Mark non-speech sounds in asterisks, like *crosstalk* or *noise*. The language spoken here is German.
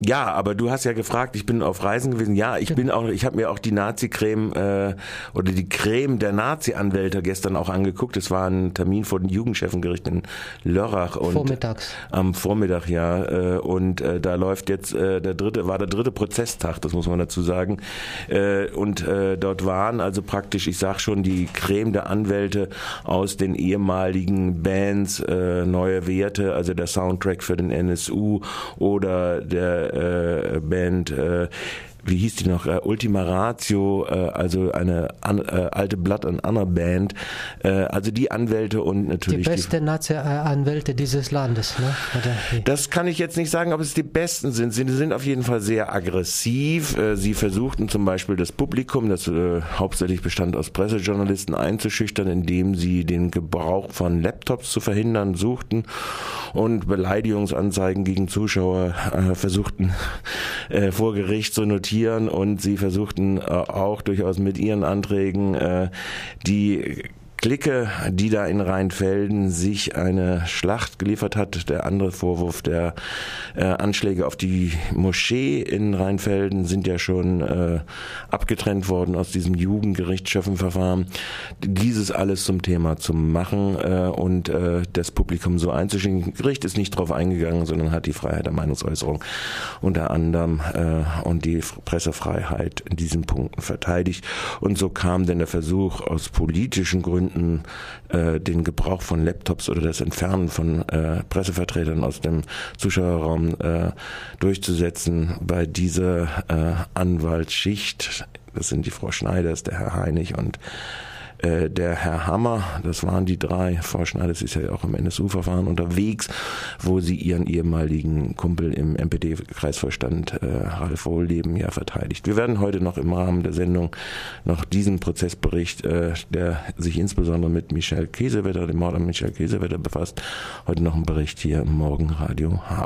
Ja, aber du hast ja gefragt, ich bin auf Reisen gewesen. Ja, ich bin auch, ich habe mir auch die Nazi-Creme äh, oder die Creme der Nazi-Anwälte gestern auch angeguckt. Es war ein Termin vor den Jugendchefengericht in Lörrach und Vormittags. am Vormittag, ja. Äh, und äh, da läuft jetzt äh, der dritte, war der dritte Prozesstag, das muss man dazu sagen. Äh, und äh, dort waren also praktisch, ich sag schon, die Creme der Anwälte aus den ehemaligen Bands äh, Neue Werte, also der Soundtrack für den NSU oder der Band, äh, wie hieß die noch, äh, Ultima Ratio, äh, also eine an, äh, alte Blood and Honor Band, äh, also die Anwälte und Die natürlich die, beste Nazi-Anwälte dieses Landes, ne? Das kann ich jetzt nicht sagen, ob es die besten sind. Sie sind auf jeden Fall sehr aggressiv. Äh, Sie versuchten zum Beispiel das Publikum, das äh, hauptsächlich bestand aus Pressejournalisten, einzuschüchtern, indem sie den Gebrauch von Laptops zu verhindern suchten und Beleidigungsanzeigen gegen Zuschauer äh, versuchten *laughs* äh, vor Gericht zu notieren und sie versuchten äh, auch durchaus mit ihren Anträgen äh, die Clique, die da in Rheinfelden sich eine Schlacht geliefert hat. Der andere Vorwurf der äh, Anschläge auf die Moschee in Rheinfelden sind ja schon äh, abgetrennt worden aus diesem Jugendgerichtsschöffenverfahren. Dieses alles zum Thema zu machen äh, und äh, das Publikum so einzuschicken. Gericht ist nicht drauf eingegangen, sondern hat die Freiheit der Meinungsäußerung unter anderem äh, und die Pressefreiheit in diesen Punkten verteidigt. Und so kam denn der Versuch aus politischen Gründen äh, den Gebrauch von Laptops oder das Entfernen von äh, Pressevertretern aus dem Zuschauerraum äh, durchzusetzen bei dieser äh, Anwaltsschicht. Das sind die Frau Schneiders, der Herr Heinig und äh, der Herr Hammer, das waren die drei, Frau Schneiders ist ja auch im NSU-Verfahren unterwegs, wo sie ihren ehemaligen Kumpel im MPD-Kreisvorstand äh, Ralf Wohlleben ja verteidigt. Wir werden heute noch im Rahmen der Sendung noch diesen Prozessbericht, äh, der sich insbesondere mit Michel Käsewetter, dem Mord an Michel Käsewetter befasst, heute noch einen Bericht hier im Morgenradio haben.